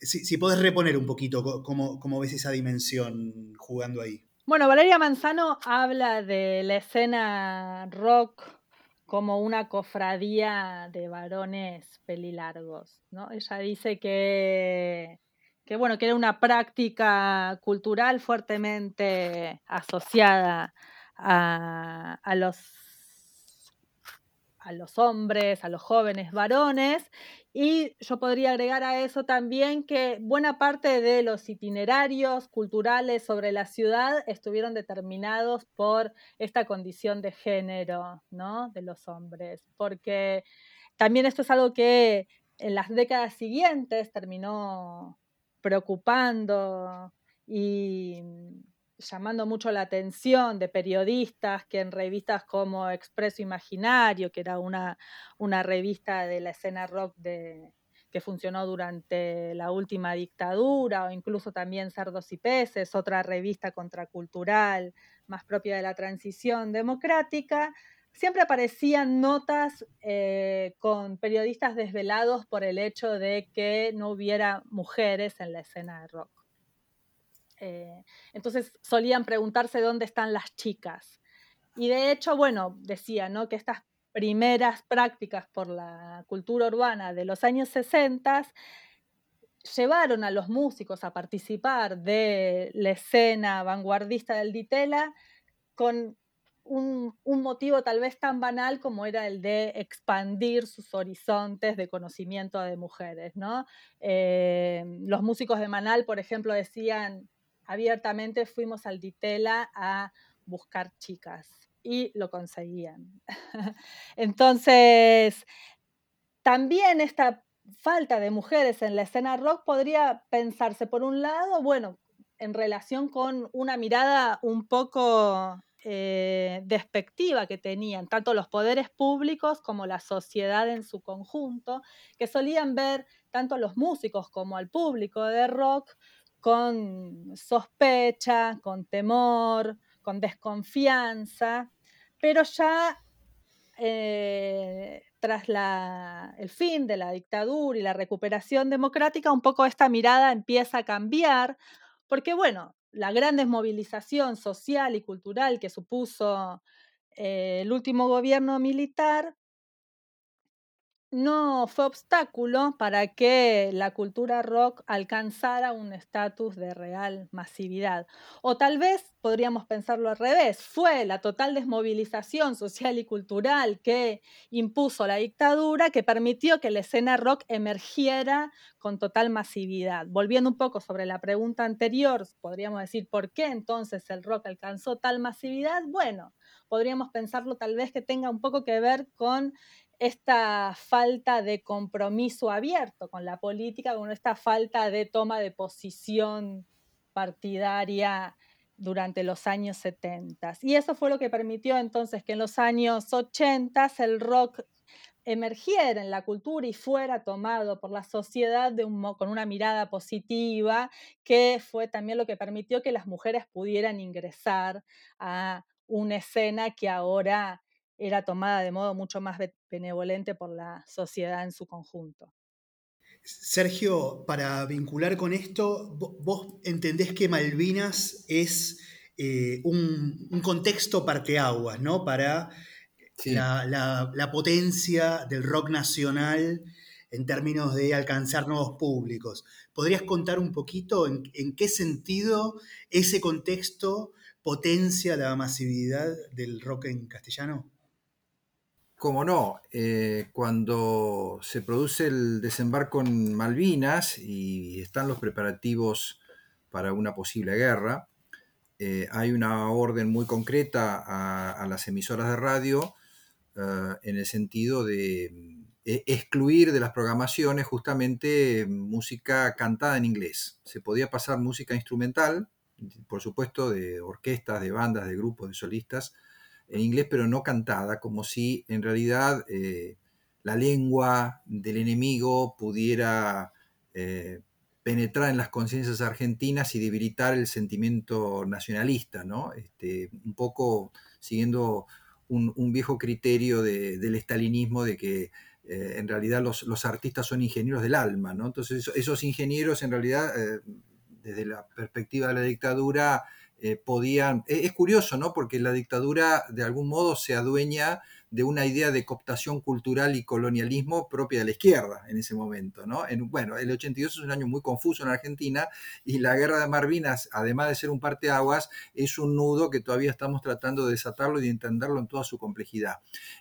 Si, si podés reponer un poquito cómo, cómo ves esa dimensión jugando ahí. Bueno, Valeria Manzano habla de la escena rock como una cofradía de varones pelilargos, ¿no? Ella dice que, que, bueno, que era una práctica cultural fuertemente asociada a, a los a los hombres, a los jóvenes varones, y yo podría agregar a eso también que buena parte de los itinerarios culturales sobre la ciudad estuvieron determinados por esta condición de género, ¿no? De los hombres, porque también esto es algo que en las décadas siguientes terminó preocupando y llamando mucho la atención de periodistas que en revistas como Expreso Imaginario, que era una, una revista de la escena rock de, que funcionó durante la última dictadura, o incluso también Cerdos y Peces, otra revista contracultural más propia de la transición democrática, siempre aparecían notas eh, con periodistas desvelados por el hecho de que no hubiera mujeres en la escena de rock. Eh, entonces solían preguntarse dónde están las chicas. Y de hecho, bueno, decía, ¿no? Que estas primeras prácticas por la cultura urbana de los años 60 llevaron a los músicos a participar de la escena vanguardista del Ditela con un, motivo tal vez tan banal como era el de expandir sus horizontes de conocimiento de mujeres. ¿no? Eh, los músicos de Manal, por ejemplo, decían, abiertamente fuimos al Ditela a buscar chicas y lo conseguían. (laughs) Entonces, también esta falta de mujeres en la escena rock podría pensarse, por un lado, bueno, en relación con una mirada un poco eh, despectiva que tenían tanto los poderes públicos como la sociedad en su conjunto, que solían ver tanto a los músicos como al público de rock con sospecha, con temor, con desconfianza, pero ya eh, tras el fin de la dictadura y la recuperación democrática, un poco esta mirada empieza a cambiar, porque bueno, la gran desmovilización social y cultural que supuso eh, el último gobierno militar no fue obstáculo para que la cultura rock alcanzara un estatus de real masividad. O tal vez podríamos pensarlo al revés, fue la total desmovilización social y cultural que impuso la dictadura que permitió que la escena rock emergiera con total masividad. Volviendo un poco sobre la pregunta anterior, podríamos decir, ¿por qué entonces el rock alcanzó tal masividad? Bueno, podríamos pensarlo tal vez que tenga un poco que ver con esta falta de compromiso abierto con la política, con esta falta de toma de posición partidaria durante los años 70. Y eso fue lo que permitió entonces que en los años 80 el rock emergiera en la cultura y fuera tomado por la sociedad con una mirada positiva, que fue también lo que permitió que las mujeres pudieran ingresar a una escena que ahora era tomada de modo mucho más benevolente por la sociedad en su conjunto. Sergio, para vincular con esto, vos entendés que Malvinas es eh, un, contexto parteaguas, ¿no? Para la, potencia del rock nacional en términos de alcanzar nuevos públicos. ¿Podrías contar un poquito en, en qué sentido ese contexto potencia la masividad del rock en castellano? Como no, eh, cuando se produce el desembarco en Malvinas y están los preparativos para una posible guerra, eh, hay una orden muy concreta a, las emisoras de radio eh, en el sentido de excluir de las programaciones justamente música cantada en inglés. Se podía pasar música instrumental, por supuesto, de orquestas, de bandas, de grupos, de solistas, en inglés, pero no cantada, como si en realidad eh, la lengua del enemigo pudiera eh, penetrar en las conciencias argentinas y debilitar el sentimiento nacionalista, ¿no? Este, un poco siguiendo un, viejo criterio del estalinismo de que eh, en realidad los, artistas son ingenieros del alma, ¿no? Entonces esos ingenieros en realidad, desde la perspectiva de la dictadura, eh, podían... E, es, curioso, ¿no? Porque la dictadura de algún modo se adueña de una idea de cooptación cultural y colonialismo propia de la izquierda en ese momento, ¿no? En, bueno, el 82 es un año muy confuso en Argentina y la guerra de Malvinas, además de ser un parteaguas, es un nudo que todavía estamos tratando de desatarlo y de entenderlo en toda su complejidad.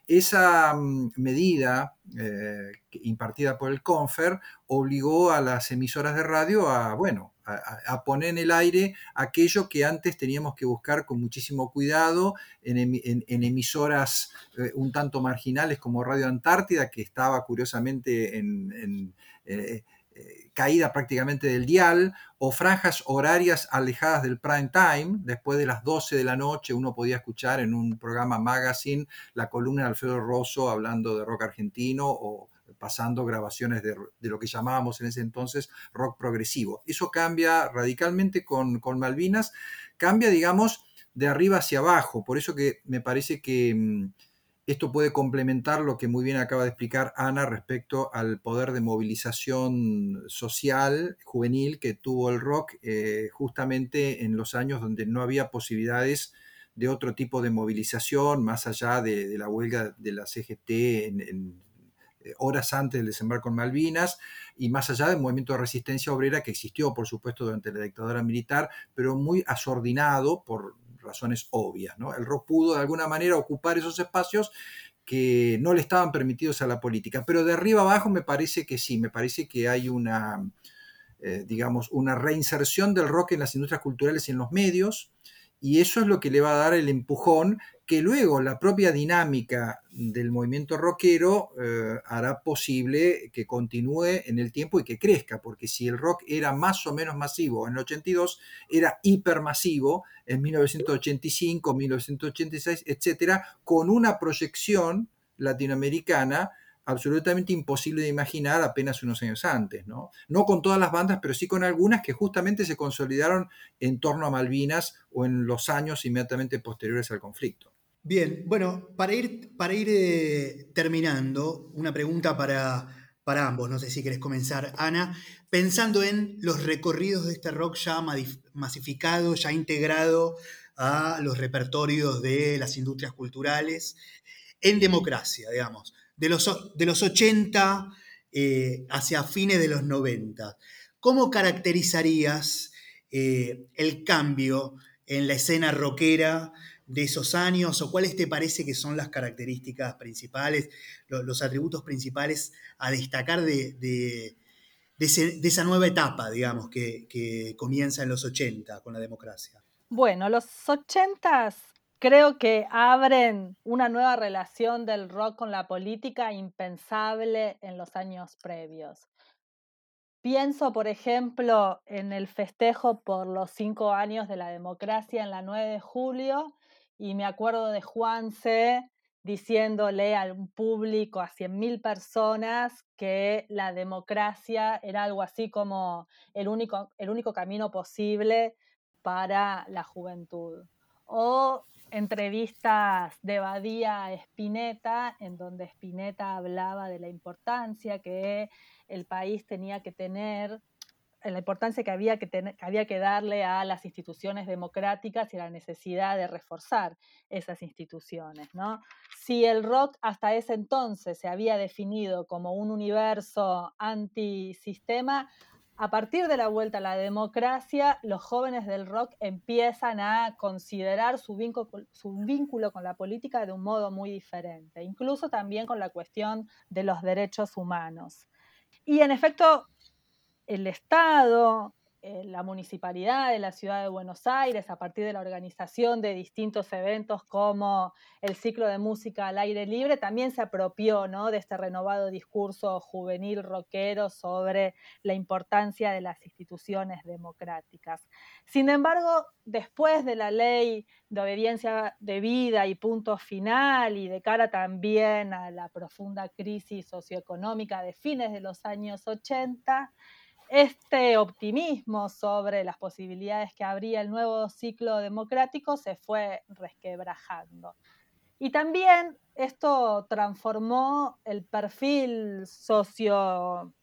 Esa mm, medida eh, impartida por el CONFER obligó a las emisoras de radio a, bueno, a, poner en el aire aquello que antes teníamos que buscar con muchísimo cuidado en, emisoras eh, un tanto marginales como Radio Antártida, que estaba curiosamente en, eh, eh, caída prácticamente del dial, o franjas horarias alejadas del prime time. Después de las 12 de la noche uno podía escuchar en un programa magazine la columna de Alfredo Rosso hablando de rock argentino o pasando grabaciones de, lo que llamábamos en ese entonces rock progresivo. Eso cambia radicalmente con, Malvinas, cambia, digamos, de arriba hacia abajo. Por eso que me parece que mm, esto puede complementar lo que muy bien acaba de explicar Ana respecto al poder de movilización social juvenil que tuvo el rock eh, justamente en los años donde no había posibilidades de otro tipo de movilización, más allá de, la huelga de la CGT en horas antes del desembarco en Malvinas y más allá del movimiento de resistencia obrera que existió, por supuesto, durante la dictadura militar, pero muy asordinado por razones obvias. El rock pudo de alguna manera ocupar esos espacios que no le estaban permitidos a la política. Pero de arriba abajo me parece que sí, me parece que hay una, eh, digamos, una reinserción del rock en las industrias culturales y en los medios, y eso es lo que le va a dar el empujón que luego la propia dinámica del movimiento rockero eh, hará posible que continúe en el tiempo y que crezca, porque si el rock era más o menos masivo en el 82, era hipermasivo en 1985, 1986, etcétera, con una proyección latinoamericana absolutamente imposible de imaginar apenas unos años antes, ¿no? No con todas las bandas, pero sí con algunas que justamente se consolidaron en torno a Malvinas o en los años inmediatamente posteriores al conflicto. Bien, bueno, para ir, para ir eh, terminando, una pregunta para, para ambos. No sé si querés comenzar, Ana. Pensando en los recorridos de este rock ya masificado, ya integrado a los repertorios de las industrias culturales, en democracia, digamos. de los, de los 80 eh, hacia fines de los 90. ¿Cómo caracterizarías eh, el cambio en la escena rockera de esos años o cuáles te parece que son las características principales, los, atributos principales a destacar de, esa nueva etapa, digamos, que, que, comienza en los 80 con la democracia? Bueno, los 80 creo que abren una nueva relación del rock con la política impensable en los años previos. Pienso, por ejemplo, en el festejo por los cinco años de la democracia en la 9 de julio y me acuerdo de Juanse diciéndole a un público, a 100.000 personas, que la democracia era algo así como el único, el único camino posible para la juventud. O entrevistas de Badía a Spinetta, en donde Spinetta hablaba de la importancia que el país tenía que tener, la importancia que había que, tener, había que darle a las instituciones democráticas y la necesidad de reforzar esas instituciones. ¿no? Si el rock hasta ese entonces se había definido como un universo antisistema, a partir de la vuelta a la democracia, los jóvenes del rock empiezan a considerar su vínculo, con la política de un modo muy diferente, incluso también con la cuestión de los derechos humanos. Y en efecto, el Estado, eh, la municipalidad de la ciudad de Buenos Aires, a partir de la organización de distintos eventos como el ciclo de música al aire libre, también se apropió ¿no? de este renovado discurso juvenil rockero sobre la importancia de las instituciones democráticas. Sin embargo, después de la ley de obediencia debida y punto final, y de cara también a la profunda crisis socioeconómica de fines de los años 80, este optimismo sobre las posibilidades que habría el nuevo ciclo democrático se fue resquebrajando. Y también esto transformó el perfil sociocultural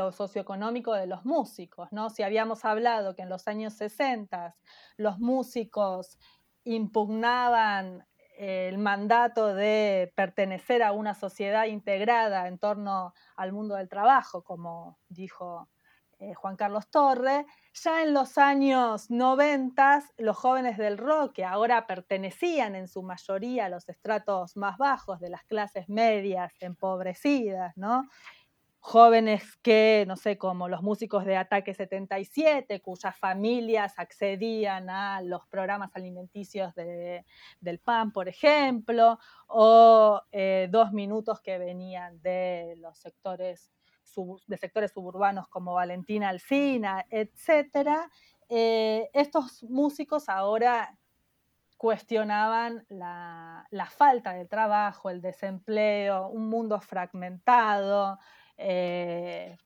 o socioeconómico de los músicos, ¿no? Si habíamos hablado que en los años 60 los músicos impugnaban el mandato de pertenecer a una sociedad integrada en torno al mundo del trabajo, como dijo eh, Juan Carlos Torre, ya en los años 90 los jóvenes del rock, que ahora pertenecían en su mayoría a los estratos más bajos de las clases medias empobrecidas, ¿no? Jóvenes que, no sé, como los músicos de Ataque 77, cuyas familias accedían a los programas alimenticios del PAN, por ejemplo, o eh, dos minutos que venían de los sectores, de sectores suburbanos como Valentina Alcina, etc. Eh, estos músicos ahora cuestionaban la, la, falta de trabajo, el desempleo, un mundo fragmentado, eh,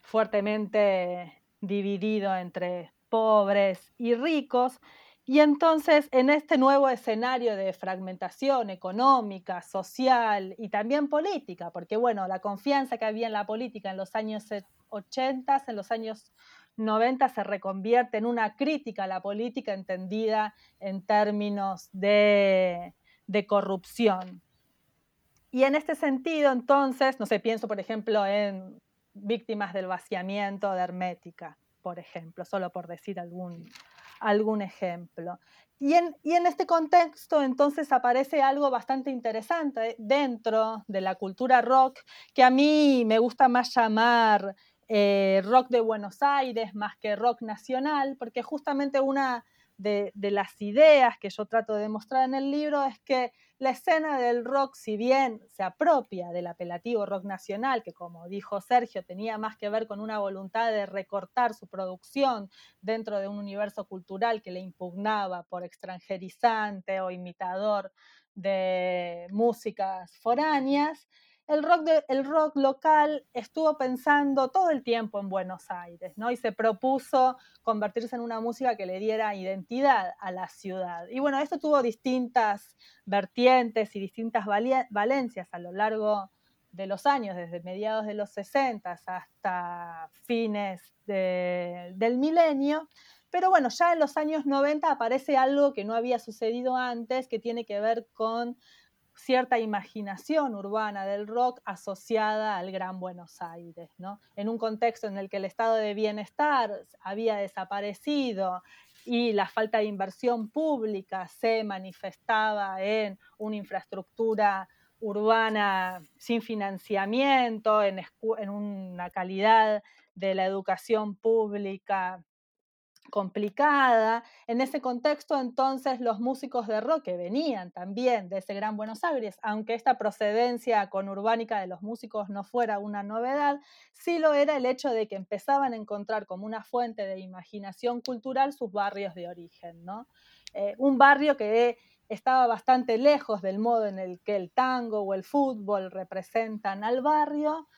fuertemente dividido entre pobres y ricos. Y entonces, en este nuevo escenario de fragmentación económica, social y también política, porque bueno, la confianza que había en la política en los años 80, en los años 90 se reconvierte en una crítica a la política entendida en términos de, de corrupción. Y en este sentido, entonces, no sé, pienso, por ejemplo, en víctimas del vaciamiento de hermética, por ejemplo, solo por decir algún, algún ejemplo. Y en, y en, este contexto entonces aparece algo bastante interesante dentro de la cultura rock, que a mí me gusta más llamar eh, rock de Buenos Aires más que rock nacional, porque justamente una de, las ideas que yo trato de demostrar en el libro es que la escena del rock, si bien se apropia del apelativo rock nacional, que como dijo Sergio, tenía más que ver con una voluntad de recortar su producción dentro de un universo cultural que le impugnaba por extranjerizante o imitador de músicas foráneas, el rock, el rock local estuvo pensando todo el tiempo en Buenos Aires, ¿no? Y se propuso convertirse en una música que le diera identidad a la ciudad. Y bueno, esto tuvo distintas vertientes y distintas valencias a lo largo de los años, desde mediados de los 60 hasta fines del milenio. Pero bueno, ya en los años 90 aparece algo que no había sucedido antes, que tiene que ver con cierta imaginación urbana del rock asociada al Gran Buenos Aires, ¿no? En un contexto en el que el estado de bienestar había desaparecido y la falta de inversión pública se manifestaba en una infraestructura urbana sin financiamiento, en, en una calidad de la educación pública complicada. En ese contexto, entonces, los músicos de rock que venían también de ese gran Buenos Aires, aunque esta procedencia conurbánica de los músicos no fuera una novedad, sí lo era el hecho de que empezaban a encontrar como una fuente de imaginación cultural sus barrios de origen, ¿no? Eh, un barrio que estaba bastante lejos del modo en el que el tango o el fútbol representan al barrio,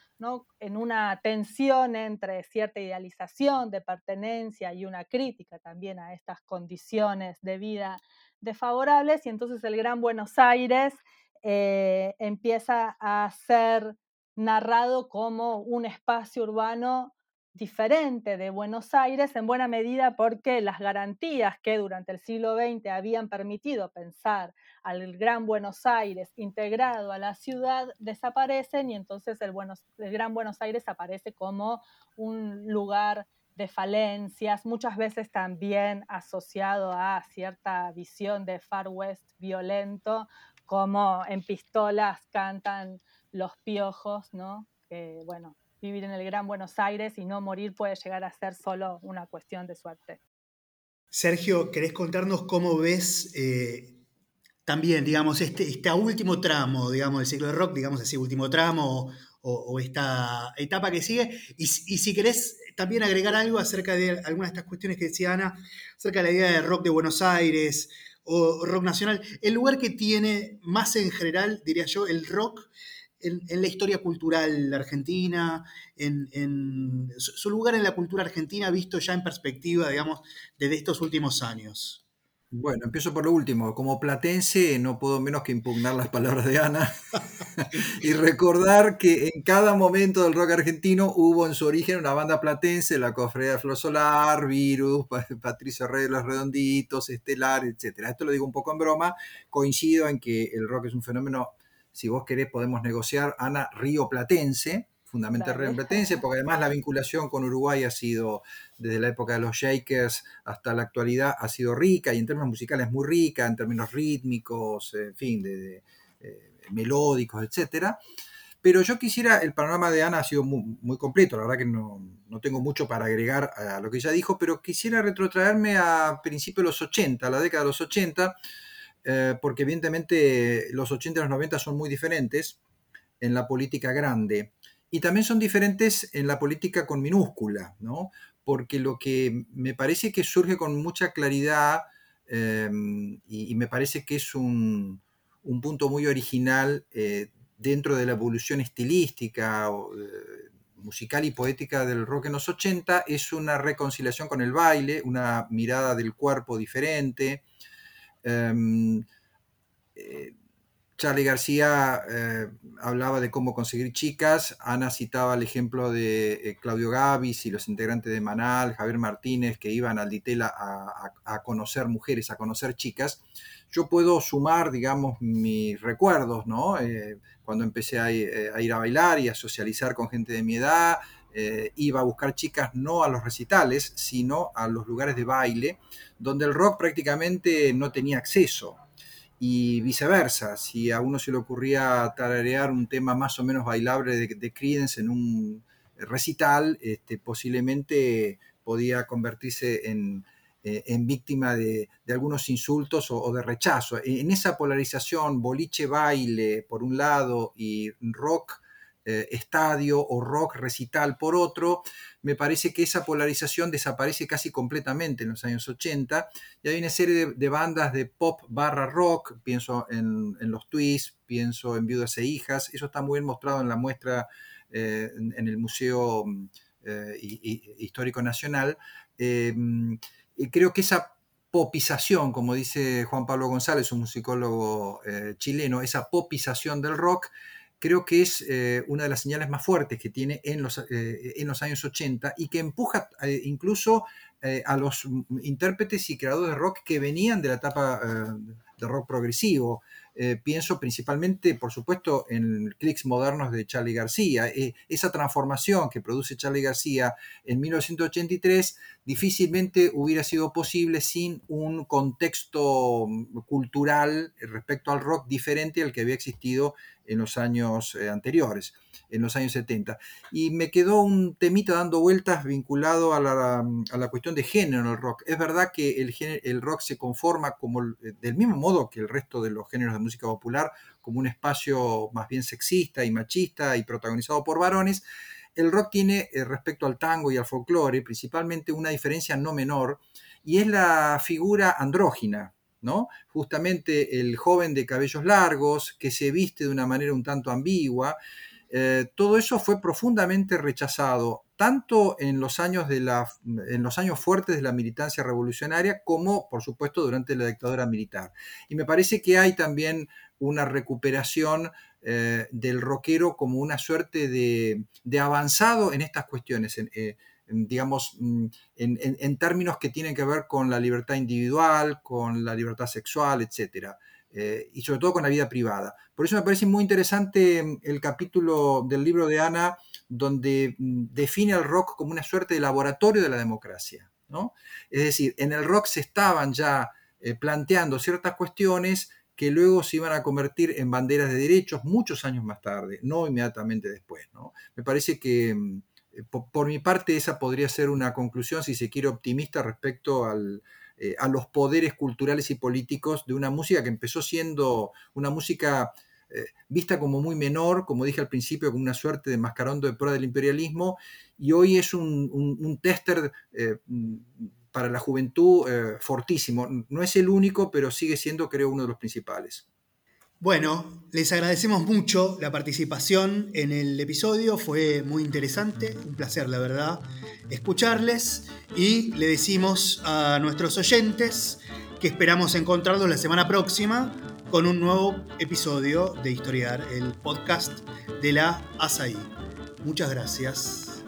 en una tensión entre cierta idealización de pertenencia y una crítica también a estas condiciones de vida desfavorables, y entonces el Gran Buenos Aires eh, empieza a ser narrado como un espacio urbano diferente de Buenos Aires en buena medida porque las garantías que durante el siglo XX habían permitido pensar al Gran Buenos Aires integrado a la ciudad desaparecen y entonces el, el Gran Buenos Aires aparece como un lugar de falencias, muchas veces también asociado a cierta visión de Far West violento, como en pistolas cantan los piojos, ¿no? Que, bueno, vivir en el Gran Buenos Aires y no morir puede llegar a ser solo una cuestión de suerte. Sergio, ¿querés contarnos cómo ves eh, también, digamos, este, este, último tramo, digamos, del ciclo de rock, digamos así, último tramo o, esta etapa que sigue? Y, si querés también agregar algo acerca de algunas de estas cuestiones que decía Ana, acerca de la idea de rock de Buenos Aires o rock nacional, el lugar que tiene más en general, diría yo, el rock en, la historia cultural argentina, en, su lugar en la cultura argentina visto ya en perspectiva, digamos, desde estos últimos años. Bueno, empiezo por lo último. Como platense no puedo menos que impugnar las palabras de Ana (laughs) y recordar que en cada momento del rock argentino hubo en su origen una banda platense, la Cofradía de Flor Solar, Virus, Patricio Rey de los Redonditos, Estelar, etc. Esto lo digo un poco en broma. Coincido en que el rock es un fenómeno si vos querés podemos negociar, Ana Río Platense, fundamental Río Platense, porque además la vinculación con Uruguay ha sido, desde la época de los Shakers hasta la actualidad, ha sido rica y en términos musicales muy rica, en términos rítmicos, en fin, de, eh, melódicos, etc. Pero yo quisiera, el panorama de Ana ha sido muy, completo, la verdad que no, no, tengo mucho para agregar a lo que ella dijo, pero quisiera retrotraerme a principios de los 80, a la década de los 80, eh, porque evidentemente los 80 y los 90 son muy diferentes en la política grande y también son diferentes en la política con minúscula, ¿no? Porque lo que me parece que surge con mucha claridad em, y, me parece que es un, punto muy original eh, dentro de la evolución estilística, eh, musical y poética del rock en los 80, es una reconciliación con el baile, una mirada del cuerpo diferente, Em, eh, Charlie García eh, hablaba de cómo conseguir chicas, Ana citaba el ejemplo de eh, Claudio Gavis y los integrantes de Manal, Javier Martínez, que iban al Ditela a, conocer mujeres, a conocer chicas. Yo puedo sumar, digamos, mis recuerdos, ¿no? cuando empecé a, ir a bailar y a socializar con gente de mi edad, iba a buscar chicas no a los recitales, sino a los lugares de baile, donde el rock prácticamente no tenía acceso. Y viceversa, si a uno se le ocurría tararear un tema más o menos bailable de, de en un recital, este, posiblemente podía convertirse en, eh, víctima de, algunos insultos o, o, de rechazo. En esa polarización, boliche baile por un lado y rock eh, estadio o rock recital por otro, me parece que esa polarización desaparece casi completamente en los años 80 y hay una serie de, bandas de pop barra rock, pienso en, los Twists, pienso en Viudas e Hijas, eso está muy bien mostrado en la muestra eh, en, el Museo eh, Histórico Nacional. y creo que esa popización, como dice Juan Pablo González, un musicólogo chileno, esa popización del rock, creo que es eh, una de las señales más fuertes que tiene en los, eh, en los años 80 y que empuja eh, incluso a los intérpretes y creadores de rock que venían de la etapa de rock progresivo. pienso principalmente, por supuesto, en clics modernos de Charlie García. Esa transformación que produce Charlie García en 1983 difícilmente hubiera sido posible sin un contexto mm, cultural respecto al rock diferente al que había existido en los años eh, anteriores, en los años 70. Y me quedó un temita dando vueltas vinculado a la, cuestión de género en el rock. Es verdad que el, el rock se conforma como eh, del mismo modo que el resto de los géneros de música popular, como un espacio más bien sexista y machista y protagonizado por varones. El rock tiene eh, respecto al tango y al folclore principalmente una diferencia no menor y es la figura andrógina, Justamente el joven de cabellos largos, que se viste de una manera un tanto ambigua, eh, todo eso fue profundamente rechazado, tanto en los años fuertes de la militancia revolucionaria como, por supuesto, durante la dictadura militar. Y me parece que hay también una recuperación eh, del rockero como una suerte de, avanzado en estas cuestiones. Eh, digamos, mm, en, términos que tienen que ver con la libertad individual, con la libertad sexual, etc. Eh, y sobre todo con la vida privada. Por eso me parece muy interesante mm, el capítulo del libro de Ana, donde mm, define al rock como una suerte de laboratorio de la democracia. ¿no? Es decir, en el rock se estaban ya eh, planteando ciertas cuestiones que luego se iban a convertir en banderas de derechos muchos años más tarde, no inmediatamente después. ¿no? Me parece que eh, por, mi parte, esa podría ser una conclusión, si se quiere, optimista respecto eh, a los poderes culturales y políticos de una música que empezó siendo una música eh, vista como muy menor, como dije al principio, como una suerte de mascarando de prueba del imperialismo, y hoy es un, tester para la juventud fortísimo. No es el único, pero sigue siendo, creo, uno de los principales. Bueno, les agradecemos mucho la participación en el episodio, fue muy interesante, un placer la verdad escucharles y le decimos a nuestros oyentes que esperamos encontrarlos la semana próxima con un nuevo episodio de Historiar, el podcast de la ASAI. Muchas gracias.